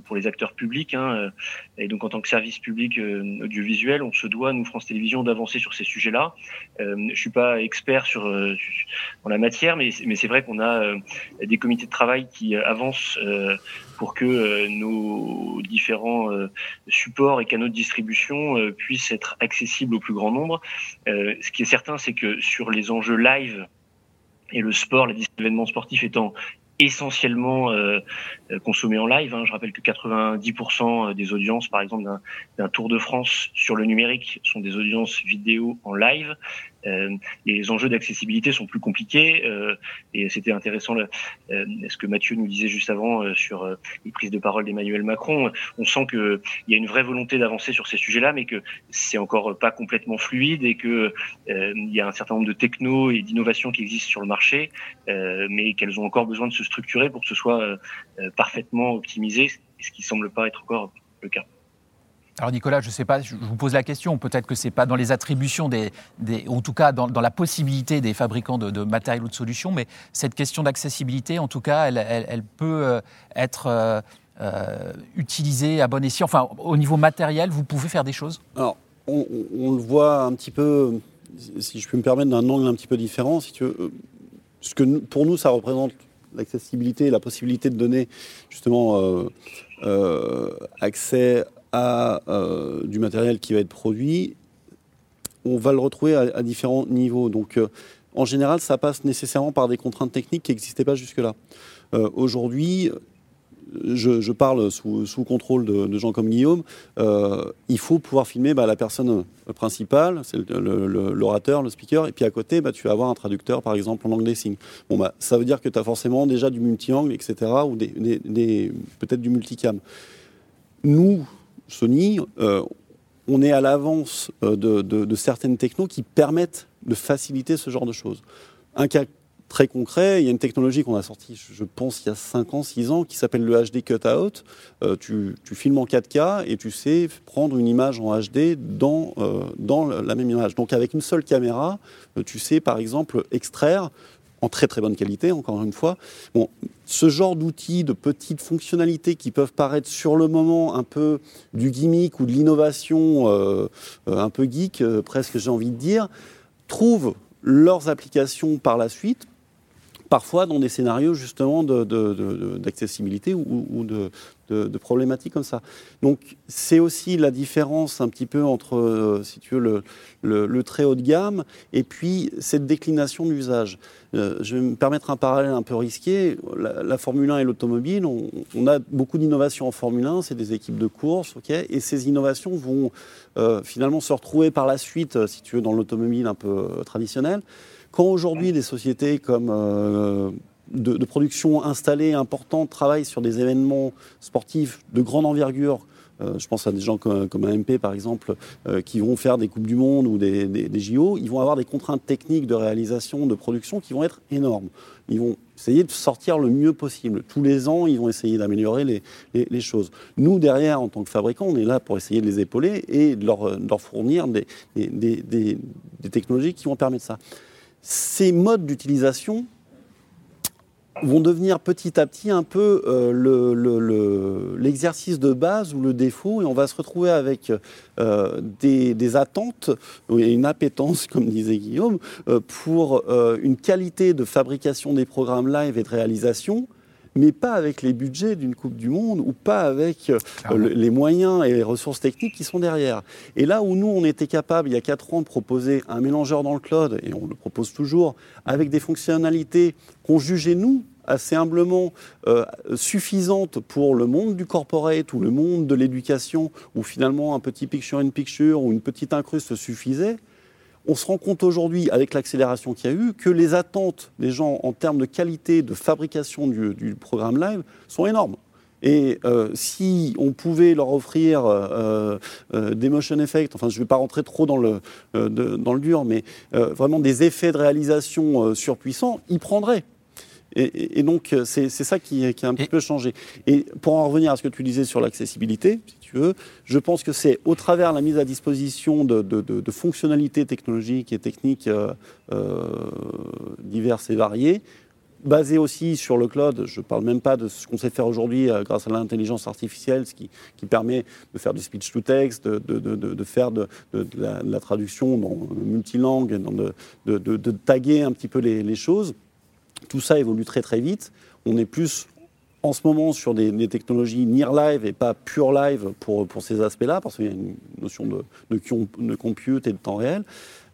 Speaker 4: pour les acteurs publics. Hein, et donc, en tant que service public audiovisuel, on se doit, nous, France Télévisions, d'avancer sur ces sujets-là. je suis pas expert sur, la matière, mais, mais c'est vrai qu'on a des comités de travail qui avancent pour que euh, nos différents euh, supports et canaux de distribution euh, puissent être accessibles au plus grand nombre. ce qui est certain, c'est que sur les enjeux live et le sport, les événements sportifs étant essentiellement euh, consommés en live. Hein. Je rappelle que 90% des audiences, par exemple, d'un Tour de France sur le numérique sont des audiences vidéo en live. Euh, les enjeux d'accessibilité sont plus compliqués euh, et c'était intéressant euh, ce que Mathieu nous disait juste avant sur les prises de parole d'Emmanuel Macron. On sent qu'il y a une vraie volonté d'avancer sur ces sujets-là, mais que c'est encore pas complètement fluide et que il y a un certain nombre de technos et d'innovations qui existent sur le marché, mais qu'elles ont encore besoin de se structurer pour que ce soit parfaitement optimisé, ce qui semble pas être encore le cas.
Speaker 1: Alors Nicolas, je ne sais pas, je vous pose la question, peut-être que ce n'est pas dans les attributions, des, en tout cas dans, la possibilité des fabricants de, matériel ou de solutions, mais cette question d'accessibilité, en tout cas, elle, peut euh, être euh, euh, utilisée à bon escient. Enfin, au niveau matériel, vous pouvez faire des choses?
Speaker 2: Alors, on, le voit un petit peu, si je peux me permettre, d'un angle un petit peu différent. Ce que pour nous, ça représente l'accessibilité, la possibilité de donner justement accès euh, du matériel qui va être produit, on va le retrouver à, différents niveaux. Donc, euh, en général, ça passe nécessairement par des contraintes techniques qui n'existaient pas jusque-là. Euh, aujourd'hui, je, parle sous, contrôle de, gens comme Guillaume, il faut pouvoir filmer bah, la personne principale, c'est l'orateur, le, speaker, et puis à côté, bah, tu vas avoir un traducteur, par exemple, en langue des. Bon, bah, ça veut dire que tu as forcément déjà du multi-angle, etc., ou peut-être du multicam. Nous, Sony, euh, on est à l'avance euh, de, certaines technos qui permettent de faciliter ce genre de choses. Un cas très concret, il y a une technologie qu'on a sortie, je pense, il y a 5 ans, 6 ans, qui s'appelle le HD Cutout. Euh, tu, filmes en 4K et tu sais prendre une image en HD dans, dans la même image. Donc avec une seule caméra, tu sais par exemple extraire en très très bonne qualité, encore une fois. Bon, ce genre d'outils, de petites fonctionnalités qui peuvent paraître sur le moment un peu du gimmick ou de l'innovation euh, euh, un peu geek, euh, presque j'ai envie de dire, trouvent leurs applications par la suite parfois dans des scénarios justement d'accessibilité ou, de, problématiques comme ça. Donc c'est aussi la différence un petit peu entre, euh, si tu veux, le, très haut de gamme et puis cette déclination d'usage. Euh, je vais me permettre un parallèle un peu risqué. La, Formule 1 et l'automobile, on, a beaucoup d'innovations en Formule 1, c'est des équipes de course, ok, et ces innovations vont euh, finalement se retrouver par la suite, si tu veux, dans l'automobile un peu traditionnelle. Quand aujourd'hui des sociétés comme de, production installée importante travaillent sur des événements sportifs de grande envergure, euh, je pense à des gens comme, comme AMP par exemple, euh, qui vont faire des Coupes du Monde ou des, JO, ils vont avoir des contraintes techniques de réalisation, de production qui vont être énormes. Ils vont essayer de sortir le mieux possible. Tous les ans, ils vont essayer d'améliorer les, choses. Nous, derrière, en tant que fabricants, on est là pour essayer de les épauler et de leur, leur fournir des, des technologies qui vont permettre ça ces modes d'utilisation vont devenir petit à petit un peu euh, l'exercice de base ou le défaut, et on va se retrouver avec euh, des, attentes et une appétence, comme disait Guillaume, euh, pour une qualité de fabrication des programmes live et de réalisation mais pas avec les budgets d'une Coupe du Monde ou pas avec euh, les moyens et les ressources techniques qui sont derrière. Et là où nous, on était capable, il y a 4 ans, de proposer un mélangeur dans le cloud, et on le propose toujours, avec des fonctionnalités qu'on jugeait, nous, assez humblement euh, suffisantes pour le monde du corporate ou le monde de l'éducation, où finalement un petit picture-in-picture ou une petite incruste suffisait, on se rend compte aujourd'hui, avec l'accélération qu'il y a eu, que les attentes des gens en termes de qualité de fabrication du, programme live sont énormes. Et euh, si on pouvait leur offrir euh, euh, des motion effects, enfin je ne vais pas rentrer trop dans le, dans le dur, mais vraiment des effets de réalisation surpuissants, ils prendraient. Et, donc, c'est ça qui, qui, a un petit peu changé. Et pour en revenir à ce que tu disais sur l'accessibilité, si tu veux, je pense que c'est au travers de la mise à disposition de, de, fonctionnalités technologiques et techniques euh, euh, diverses et variées, basées aussi sur le cloud. Je ne parle même pas de ce qu'on sait faire aujourd'hui euh, grâce à l'intelligence artificielle, ce qui, qui, permet de faire du speech to text, de, de faire de, la, traduction dans multilangue, de, taguer un petit peu les, les choses. Tout ça évolue très très vite. On est plus en ce moment sur des, technologies near live et pas pure live pour, ces aspects-là, parce qu'il y a une notion de, compute et de temps réel.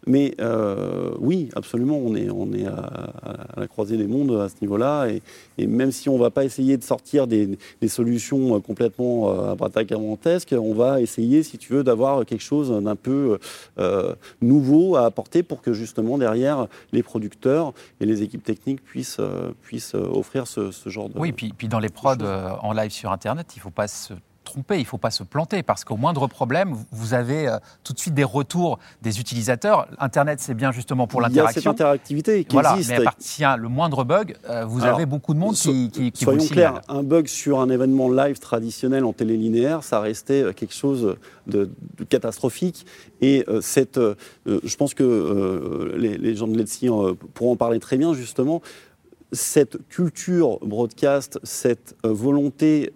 Speaker 2: Mais euh, oui, absolument, on est, on est à, la croisée des mondes à ce niveau-là. Et, même si on ne va pas essayer de sortir des, solutions complètement euh, abracadabrantesques, on va essayer, si tu veux, d'avoir quelque chose d'un peu euh, nouveau à apporter pour que justement derrière les producteurs et les équipes techniques puissent, puissent offrir ce, genre de.
Speaker 1: Oui, puis, puis dans les prods en live sur Internet, il ne faut pas se tromper, il ne faut pas se planter, parce qu'au moindre problème, vous avez euh, tout de suite des retours des utilisateurs. Internet, c'est bien justement pour l'interaction.
Speaker 2: Il y a cette interactivité qui
Speaker 1: voilà,
Speaker 2: existe.
Speaker 1: Mais à partir le moindre bug, euh, vous avez beaucoup de monde qui, qui, qui
Speaker 2: Soyons clairs, un bug sur un événement live traditionnel en télé linéaire, ça restait euh, quelque chose de, catastrophique. Et cette, je pense que les, gens de Let's pourront en parler très bien, justement cette culture broadcast, cette volonté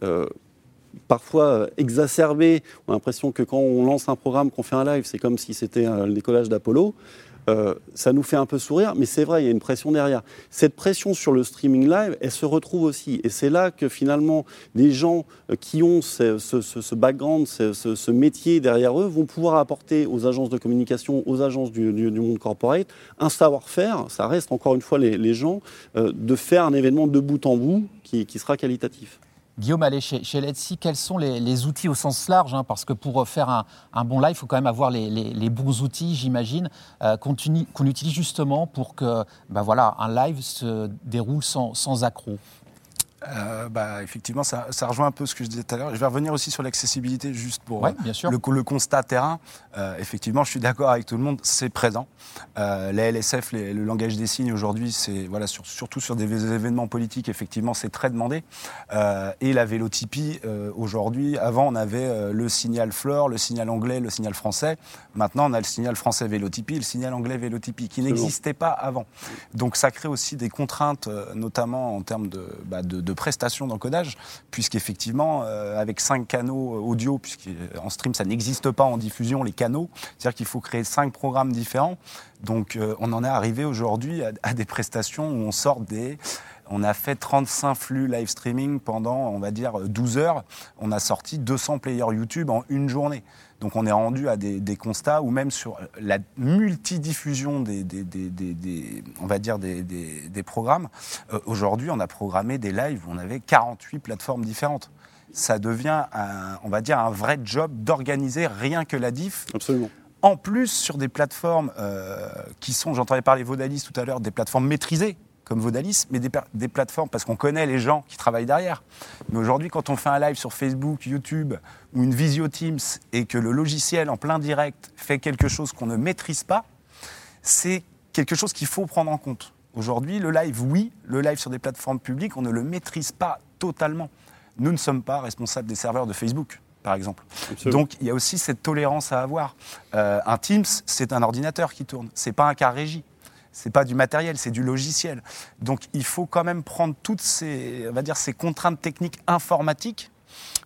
Speaker 2: parfois euh, exacerbé. On a l'impression que quand on lance un programme, qu'on fait un live, c'est comme si c'était le décollage d'Apollo. Euh, ça nous fait un peu sourire, mais c'est vrai, il y a une pression derrière. Cette pression sur le streaming live, elle se retrouve aussi. Et c'est là que finalement, des gens euh, qui ont ce, background, ce, métier derrière eux, vont pouvoir apporter aux agences de communication, aux agences du, monde corporate, un savoir-faire, ça reste encore une fois les, gens, de faire un événement de bout en bout qui sera qualitatif.
Speaker 1: Guillaume, allez, chez, chez Let's quels sont les, outils au sens large hein, Parce que pour faire un, bon live, il faut quand même avoir les, bons outils, j'imagine, euh, qu'on utilise justement pour que ben voilà, un live se déroule sans, sans accroc.
Speaker 5: Euh, bah, effectivement, ça, rejoint un peu ce que je disais tout à l'heure. Je vais revenir aussi sur l'accessibilité, juste pour
Speaker 1: bien sûr.
Speaker 5: Le, le, constat terrain. Euh, effectivement, je suis d'accord avec tout le monde, c'est présent. Euh, les LSF, le langage des signes aujourd'hui, c'est voilà, surtout sur des événements politiques, effectivement, c'est très demandé. et la vélotypie, aujourd'hui, avant, on avait le signal fleur, le signal anglais, le signal français. Maintenant, on a le signal français vélotypie, le signal anglais vélotypie, qui n'existait pas avant. Donc, ça crée aussi des contraintes, notamment en termes de, bah, de prestations d'encodage, puisqu'effectivement, euh, avec cinq canaux audio, puisqu'en stream, ça n'existe pas en diffusion, les canaux, c'est-à-dire qu'il faut créer cinq programmes différents. Donc, euh, on en est arrivé aujourd'hui à, des prestations où on sort des. On a fait 35 flux live streaming pendant, on va dire, 12 heures. On a sorti 200 players YouTube en une journée. Donc on est rendu à des, constats où même sur la multidiffusion des, des, on va dire des, programmes, euh, aujourd'hui on a programmé des lives où on avait 48 plateformes différentes. Ça devient, un, on va dire, un vrai job d'organiser rien que la diff.
Speaker 2: Absolument.
Speaker 5: En plus, sur des plateformes euh, qui sont, j'entendais parler Vodalis tout à l'heure, des plateformes maîtrisées comme Vodalis, mais des, plateformes, parce qu'on connaît les gens qui travaillent derrière. Mais aujourd'hui, quand on fait un live sur Facebook, YouTube ou une Visio Teams et que le logiciel en plein direct fait quelque chose qu'on ne maîtrise pas, c'est quelque chose qu'il faut prendre en compte. Aujourd'hui, le live, oui, le live sur des plateformes publiques, on ne le maîtrise pas totalement. Nous ne sommes pas responsables des serveurs de Facebook par exemple. Donc il y a aussi cette tolérance à avoir. Euh, un Teams, c'est un ordinateur qui tourne, c'est pas un car régie c'est pas du matériel, c'est du logiciel. Donc il faut quand même prendre toutes ces, on va dire, ces contraintes techniques informatiques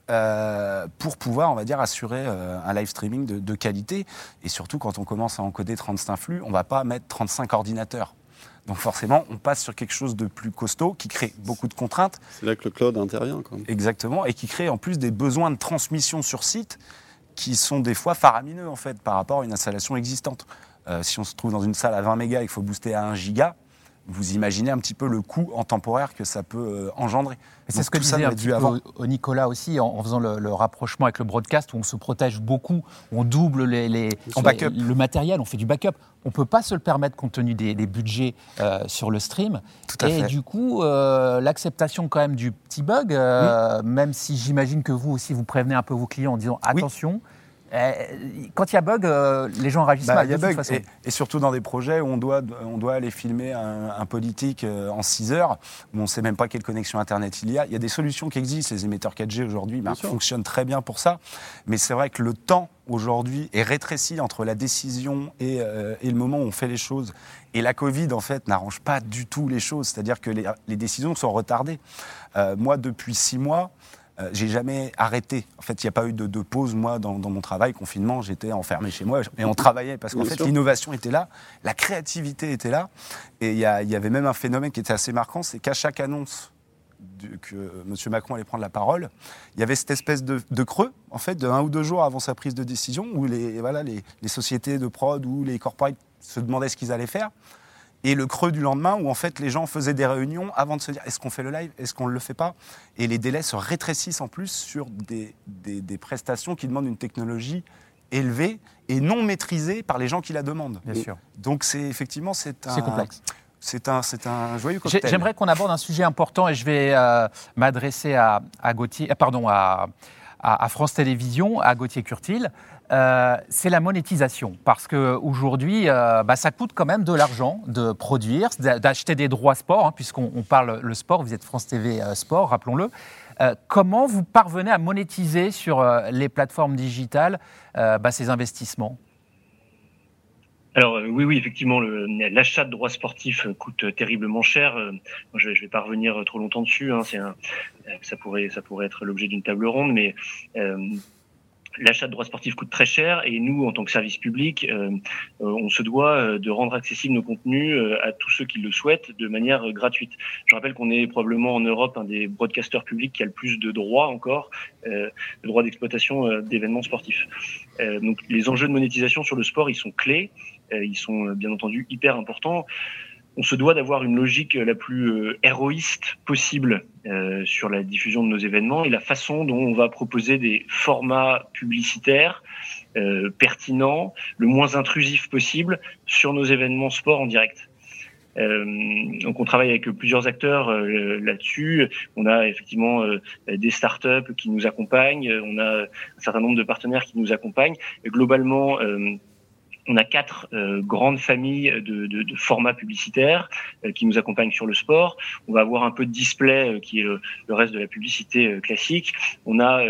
Speaker 5: euh, pour pouvoir, on va dire, assurer euh, un live streaming de, qualité. Et surtout, quand on commence à encoder 35 flux, on va pas mettre 35 ordinateurs. Donc forcément, on passe sur quelque chose de plus costaud qui crée beaucoup de contraintes.
Speaker 2: C'est là que le cloud intervient. Quand même.
Speaker 5: Exactement, et qui crée en plus des besoins de transmission sur site qui sont des fois faramineux en fait par rapport à une installation existante. Euh, si on se trouve dans une salle à 20 mégas, il faut booster à 1 giga. Vous imaginez un petit peu le coût en temporaire que ça peut euh, engendrer.
Speaker 1: C'est ce que disait un petit au, Nicolas aussi en, faisant le, rapprochement avec le broadcast où on se protège beaucoup, on double les, le matériel, on fait du backup. On ne peut pas se le permettre compte tenu des, budgets euh, sur le stream. et du coup, l'acceptation quand même du petit bug, même si j'imagine que vous aussi vous prévenez un peu vos clients en disant attention. Quand il y a bug, euh, les gens réagissent bah,
Speaker 5: mal. de toute façon. Et, surtout dans des projets où on doit, on doit aller filmer un, politique euh, en 6 heures, où on ne sait même pas quelle connexion Internet il y a. Il y a des solutions qui existent. Les émetteurs 4G aujourd'hui bah, fonctionnent très bien pour ça. Mais c'est vrai que le temps aujourd'hui est rétréci entre la décision et, et, le moment où on fait les choses. Et la Covid, en fait, n'arrange pas du tout les choses. C'est-à-dire que les, les, décisions sont retardées. moi, depuis 6 mois, euh, j'ai jamais arrêté. En fait, il n'y a pas eu de, pause, moi, dans, mon travail, confinement, j'étais enfermé chez moi, et on travaillait, parce qu'en fait, l'innovation était là, la créativité était là, et il y, avait même un phénomène qui était assez marquant, c'est qu'à chaque annonce que M. Macron allait prendre la parole, il y avait cette espèce de, creux, en fait, de un ou deux jours avant sa prise de décision, où les, voilà, les, sociétés de prod ou les corporates se demandaient ce qu'ils allaient faire. Et le creux du lendemain, où en fait les gens faisaient des réunions avant de se dire est-ce qu'on fait le live, est-ce qu'on ne le fait pas? Et les délais se rétrécissent en plus sur des, des, prestations qui demandent une technologie élevée et non maîtrisée par les gens qui la demandent.
Speaker 1: Bien sûr.
Speaker 5: Donc c'est effectivement c'est
Speaker 1: un. C'est complexe.
Speaker 5: C'est un, c'est un joyeux cocktail.
Speaker 1: J'aimerais qu'on aborde un sujet important et je vais euh, m'adresser à, à Gauthier, euh, pardon, à, à, France Télévisions, à Gauthier Curtil. Euh, c'est la monétisation. Parce qu'aujourd'hui, euh, bah, ça coûte quand même de l'argent de produire, d'acheter des droits sport, hein, puisqu'on parle le sport, vous êtes France TV euh, Sport, rappelons-le. comment vous parvenez à monétiser sur les plateformes digitales bah, ces investissements?
Speaker 4: Alors oui, oui, effectivement, l'achat de droits sportifs coûte terriblement cher. je, ne vais pas revenir trop longtemps dessus. Hein, ça pourrait, ça pourrait être l'objet d'une table ronde, mais l'achat de droits sportifs coûte très cher et nous, en tant que service public, euh, euh, on se doit euh, de rendre accessibles nos contenus à tous ceux qui le souhaitent de manière gratuite. Je rappelle qu'on est probablement en Europe un des broadcasters publics qui a le plus de droits encore, de droits d'exploitation d'événements sportifs. donc les enjeux de monétisation sur le sport, ils sont clés, ils sont bien entendu hyper importants on se doit d'avoir une logique la plus euh, héroïste possible euh, sur la diffusion de nos événements et la façon dont on va proposer des formats publicitaires euh, pertinents, le moins intrusif possible sur nos événements sport en direct. donc on travaille avec plusieurs acteurs là-dessus. On a effectivement des startups qui nous accompagnent, on a un certain nombre de partenaires qui nous accompagnent. Et globalement, on a quatre euh, grandes familles de, de, de formats publicitaires euh, qui nous accompagnent sur le sport. On va avoir un peu de display euh, qui est le, reste de la publicité classique. On a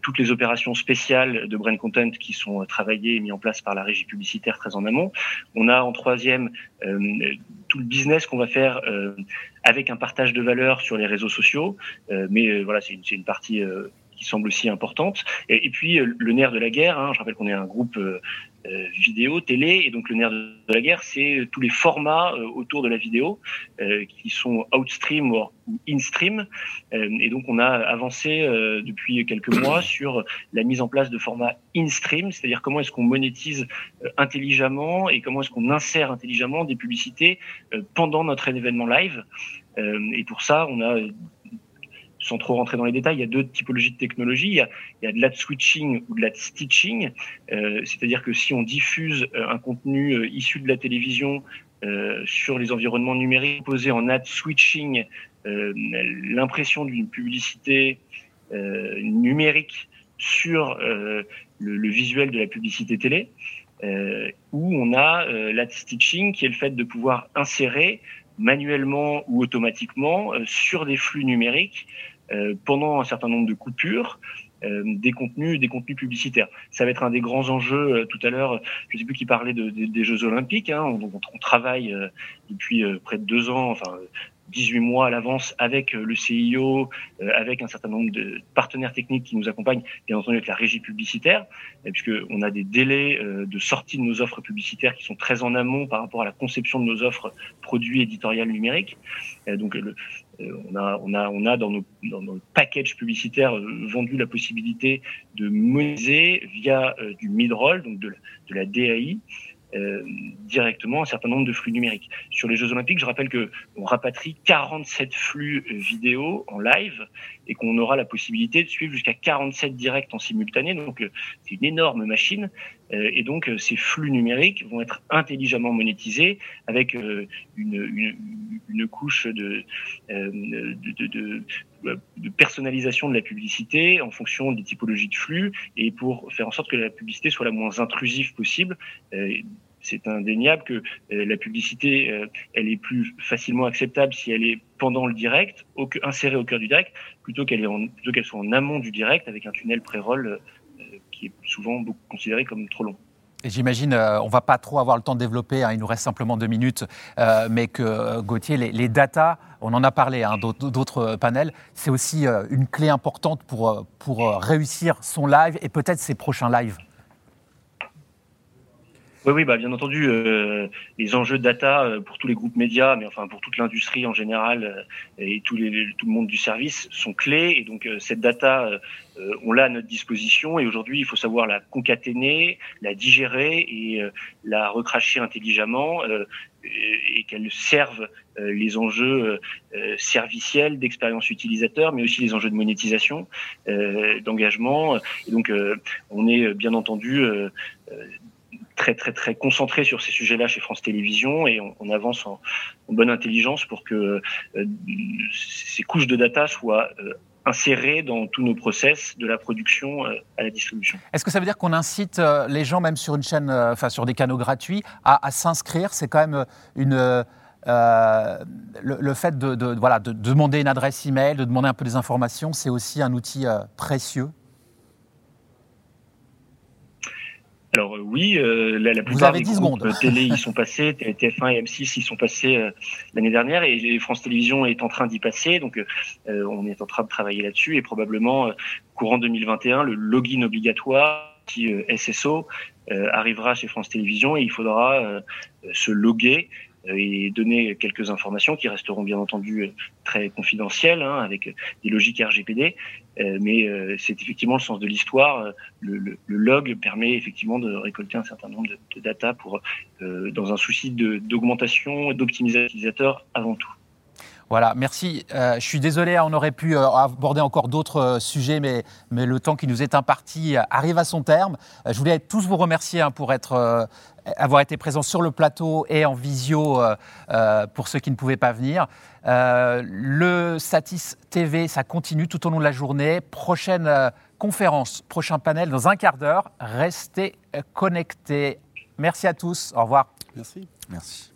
Speaker 4: toutes les opérations spéciales de brand content qui sont travaillées et mises en place par la régie publicitaire très en amont. On a en troisième tout le business qu'on va faire avec un partage de valeur sur les réseaux sociaux. mais voilà, c'est une, une, partie qui semble aussi importante. Et, puis le nerf de la guerre, hein, je rappelle qu'on est un groupe euh, vidéo, télé, et donc le nerf de la guerre, c'est tous les formats euh, autour de la vidéo euh, qui sont outstream ou instream. et donc on a avancé depuis quelques mois (coughs) sur la mise en place de formats in-stream, c'est-à-dire comment est-ce qu'on monétise intelligemment et comment est-ce qu'on insère intelligemment des publicités pendant notre événement live. et pour ça, on a sans trop rentrer dans les détails, il y a deux typologies de technologies. Il y a, de l'ad switching ou de l'ad stitching, euh, c'est-à-dire que si on diffuse euh, un contenu euh, issu de la télévision sur les environnements numériques, posé en ad switching l'impression d'une publicité numérique sur le, visuel de la publicité télé, où on a l'ad stitching qui est le fait de pouvoir insérer manuellement ou automatiquement sur des flux numériques pendant un certain nombre de coupures euh, des contenus des contenus publicitaires. Ça va être un des grands enjeux euh, tout à l'heure. Je sais plus qui parlait de, des Jeux Olympiques. Hein, on, on, travaille depuis près de deux ans, enfin 18 mois à l'avance avec le CIO, avec un certain nombre de partenaires techniques qui nous accompagnent, bien entendu avec la régie publicitaire, puisque on a des délais de sortie de nos offres publicitaires qui sont très en amont par rapport à la conception de nos offres produits éditoriales numériques. Donc le, euh, on a, on a, dans nos, packages publicitaires euh, vendu la possibilité de monétiser via euh, du mid-roll, donc de la DAI, euh, directement un certain nombre de flux numériques. Sur les Jeux Olympiques, je rappelle que on rapatrie 47 flux euh, vidéo en live et qu'on aura la possibilité de suivre jusqu'à 47 directs en simultané. Donc euh, c'est une énorme machine et donc ces flux numériques vont être intelligemment monétisés avec une, une, une couche de, de, de, de personnalisation de la publicité en fonction des typologies de flux et pour faire en sorte que la publicité soit la moins intrusive possible. Euh, c'est indéniable que euh, la publicité, euh, elle est plus facilement acceptable si elle est pendant le direct, insérée au cœur du direct, plutôt qu'elle qu'elle soit en amont du direct avec un tunnel pré-roll qui est souvent considéré comme trop long.
Speaker 1: J'imagine, on ne va pas trop avoir le temps de développer, hein, il nous reste simplement deux minutes, mais que Gauthier, les, les datas on en a parlé, hein, d'autres panels, c'est aussi euh, une clé importante pour, euh, pour euh, réussir son live et peut-être ses prochains lives.
Speaker 4: Oui, oui, bah, bien entendu, euh, les enjeux de data euh, pour tous les groupes médias, mais enfin pour toute l'industrie en général euh, et tous les, tout le monde du service sont clés. Et donc cette data, on l'a à notre disposition. Et aujourd'hui, il faut savoir la concaténer, la digérer et la recracher intelligemment et qu'elle serve les enjeux serviciels, d'expérience utilisateur, mais aussi les enjeux de monétisation, d'engagement. Et donc, on est bien entendu très très très concentré sur ces sujets-là chez France Télévisions et on, avance en, bonne intelligence pour que euh, ces couches de data soient euh, insérées dans tous nos process de la production euh, à la distribution.
Speaker 1: Est-ce que ça veut dire qu'on incite les gens, même sur une chaîne, enfin sur des canaux gratuits, à, s'inscrire? C'est quand même une le, fait de, voilà, de demander une adresse email, de demander un peu des informations, c'est aussi un outil précieux?
Speaker 4: Alors euh, oui, euh, la, plupart des groupes euh, télé (laughs) y sont passés, TF1 et M6 y sont passés l'année dernière et France Télévisions est en train d'y passer, donc on est en train de travailler là-dessus et probablement courant 2021 le login obligatoire qui SSO arrivera chez France Télévisions et il faudra se loguer et donner quelques informations qui resteront bien entendu euh, très confidentielles, hein, avec des logiques RGPD. Euh, mais euh, c'est effectivement le sens de l'histoire. Le, log permet effectivement de récolter un certain nombre de, de data pour, dans un souci d'augmentation, d'optimisation utilisateur avant tout.
Speaker 1: Voilà, merci. Euh, je suis désolé, hein, on aurait pu euh, aborder encore d'autres euh, sujets, mais, mais, le temps qui nous est imparti arrive à son terme. je voulais tous vous remercier hein, pour être, avoir été présents sur le plateau et en visio pour ceux qui ne pouvaient pas venir. le Satis TV, ça continue tout au long de la journée. Prochaine conférence, prochain panel dans un quart d'heure. Restez connectés. Merci à tous. Au revoir.
Speaker 2: Merci.
Speaker 5: Merci.